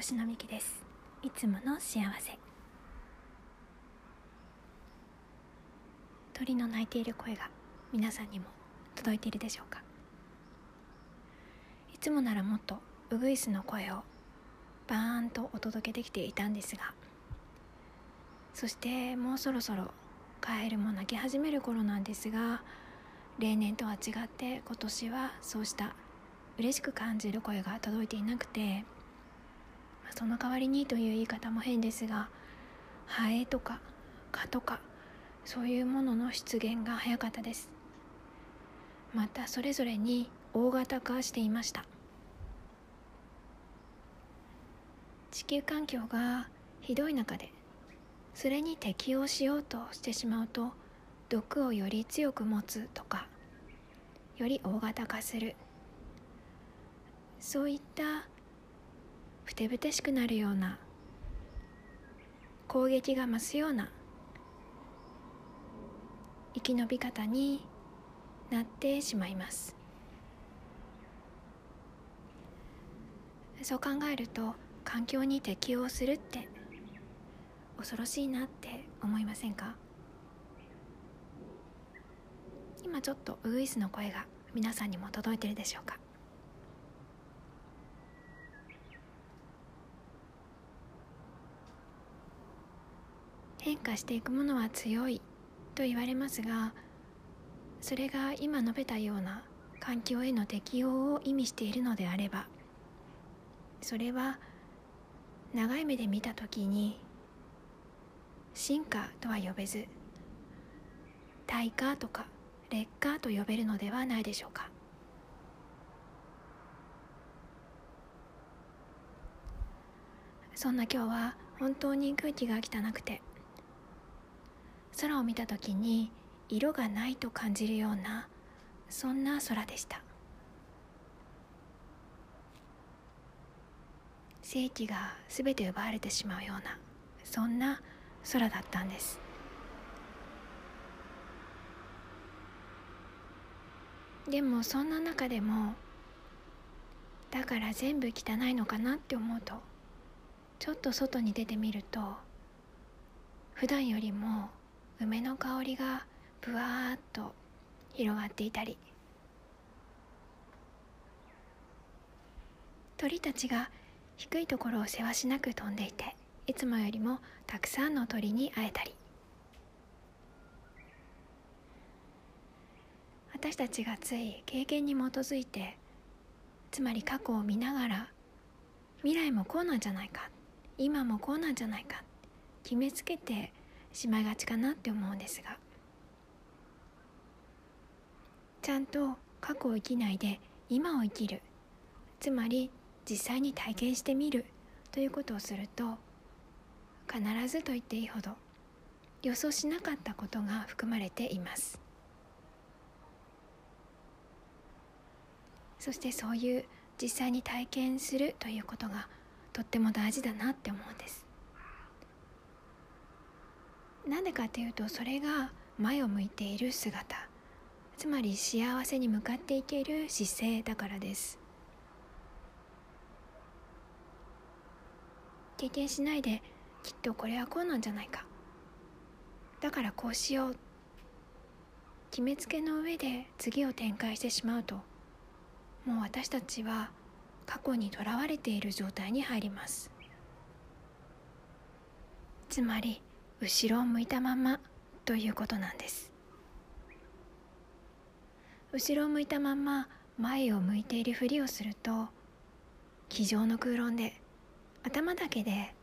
吉野美希です。いつもの幸せ。鳥の鳴いている声が皆さんにも届いているでしょうか。いつもならもっとウグイスの声をバーンとお届けできていたんですがそしてもうそろそろカエルも鳴き始める頃なんですが例年とは違って今年はそうした嬉しく感じる声が届いていなくてその代わりにという言い方も変ですがハエとか蚊とかそういうものの出現が早かったです。またそれぞれに大型化していました。地球環境がひどい中でそれに適応しようとしてしまうと毒をより強く持つとかより大型化する。そういったふてぶてしくなるような攻撃が増すような生き延び方になってしまいます。そう考えると環境に適応するって恐ろしいなって思いませんか？今ちょっとウグイスの声が皆さんにも届いてるでしょうか？変化していくものは強いと言われますがそれが今述べたような環境への適応を意味しているのであればそれは長い目で見た時に進化とは呼べず退化とか劣化と呼べるのではないでしょうか。そんな今日は本当に空気が汚くて空を見た時に色がないと感じるようなそんな空でした。世紀が全て奪われてしまうようなそんな空だったんです。でもそんな中でもだから全部汚いのかなって思うとちょっと外に出てみると普段よりも梅の香りがぶわーっと広がっていたり。鳥たちが低いところをせわしなく飛んでいていつもよりもたくさんの鳥に会えたり。私たちがつい経験に基づいてつまり過去を見ながら未来もこうなんじゃないか今もこうなんじゃないか決めつけてしまいがちかなって思うんですが。ちゃんと過去を生きないで今を生きる。つまり実際に体験してみる。ということをすると必ずと言っていいほど予想しなかったことが含まれています。そしてそういう実際に体験するということがとっても大事だなって思うんです。なんでかっていうとそれが前を向いている姿。つまり幸せに向かっていける姿勢だからです。経験しないできっとこれはこうなんじゃないか。だからこうしよう。決めつけの上で次を展開してしまうと。もう私たちは過去にとらわれている状態に入ります。つまり後ろを向いたままということなんです。後ろを向いたまま前を向いているふりをすると机上の空論で頭だけで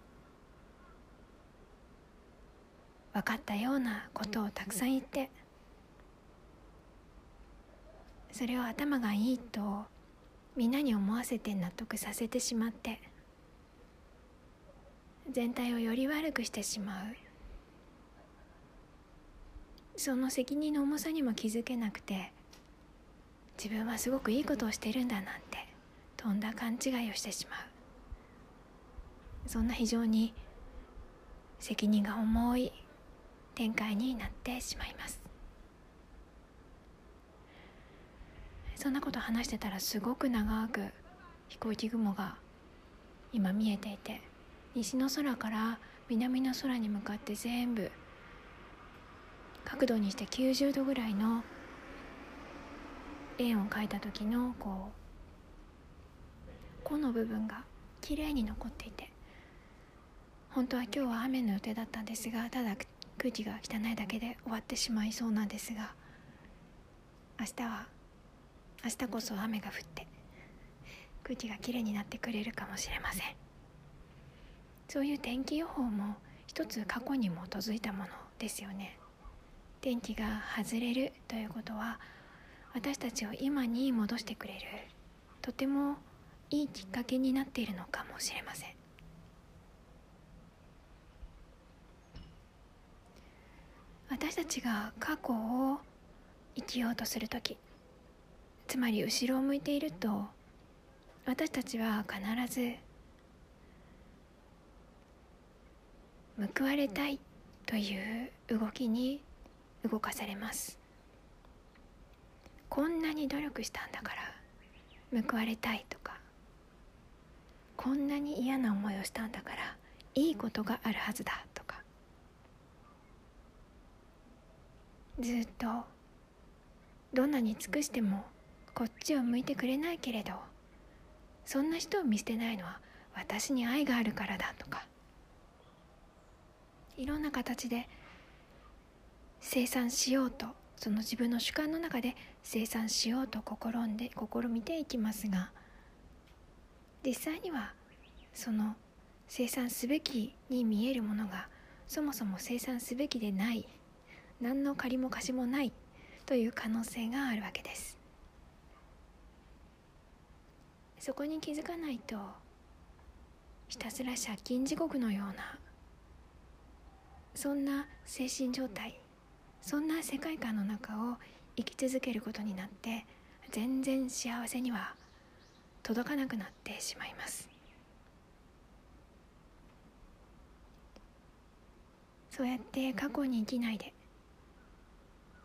分かったようなことをたくさん言ってそれを頭がいいとみんなに思わせて納得させてしまって全体をより悪くしてしまう。その責任の重さにも気づけなくて自分はすごくいいことをしてるんだなんてとんだ勘違いをしてしまう。そんな非常に責任が重い展開になってしまいます。そんなこと話してたらすごく長く飛行機雲が今見えていて西の空から南の空に向かって全部角度にして90度ぐらいの円を描いた時のこう弧の部分が綺麗に残っていて本当は今日は雨の予定だったんですがただ空気が汚いだけで終わってしまいそうなんですが明日は明日こそ雨が降って空気がきれいになってくれるかもしれません。そういう天気予報も一つ過去に基づいたものですよね。天気が外れるということは私たちを今に戻してくれるとてもいいきっかけになっているのかもしれません。私たちが過去を生きようとする時つまり後ろを向いていると私たちは必ず報われたいという動きに動かされます。こんなに努力したんだから報われたいとかこんなに嫌な思いをしたんだからいいことがあるはずだとかずっとどんなに尽くしてもこっちを向いてくれないけれどそんな人を見捨てないのは私に愛があるからだとかいろんな形で生産しようとその自分の主観の中で生産しようと試んで試みていきますが実際にはその生産すべきに見えるものがそもそも生産すべきでない何の借りも貸しもないという可能性があるわけです。そこに気づかないとひたすら借金地獄のようなそんな精神状態そんな世界観の中を生き続けることになって全然幸せには届かなくなってしまいます。そうやって過去に生きないで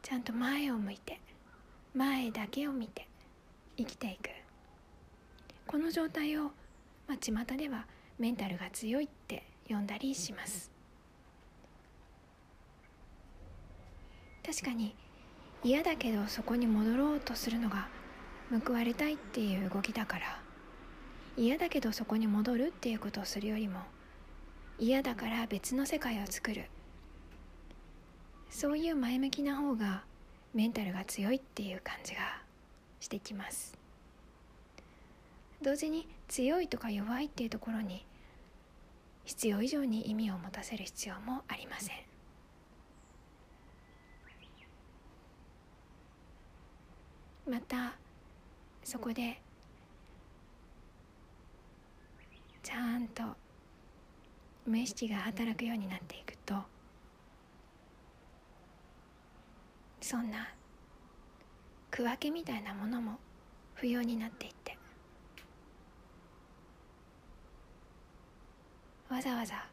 ちゃんと前を向いて前だけを見て生きていく。この状態を、まあ、巷ではメンタルが強いって呼んだりします。確かに嫌だけどそこに戻ろうとするのが報われたいっていう動きだから。嫌だけどそこに戻るっていうことをするよりも嫌だから別の世界を作る。そういう前向きな方がメンタルが強いっていう感じがしてきます。同時に強いとか弱いっていうところに必要以上に意味を持たせる必要もありません。またそこでちゃんと無意識が働くようになっていくとそんな区分けみたいなものも不要になっていってわざわざ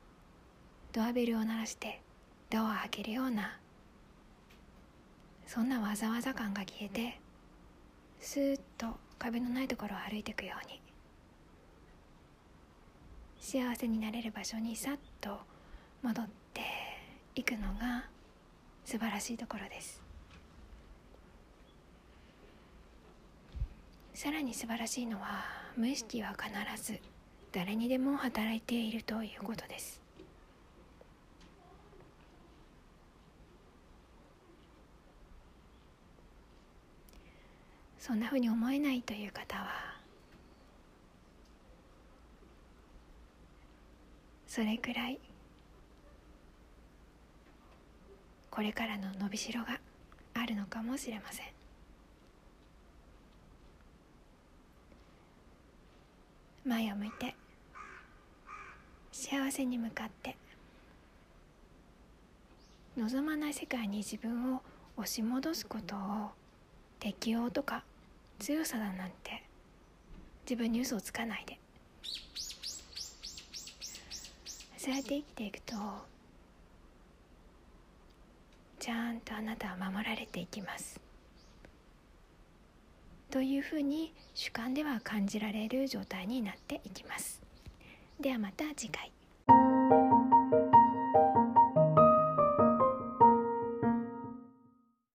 ドアベルを鳴らしてドアを開けるようなそんなわざわざ感が消えてスーッと壁のないところを歩いていくように。幸せになれる場所にさっと戻っていくのが素晴らしいところです。さらに素晴らしいのは無意識は必ず誰にでも働いているということです。そんなふうに思えないという方はそれくらいこれからの伸びしろがあるのかもしれません。前を向いて幸せに向かって望まない世界に自分を押し戻すことを適応とか強さだなんて。自分に嘘をつかないで。そうやって生きていくとちゃんとあなたは守られていきます。というふうに主観では感じられる状態になっていきます。ではまた次回。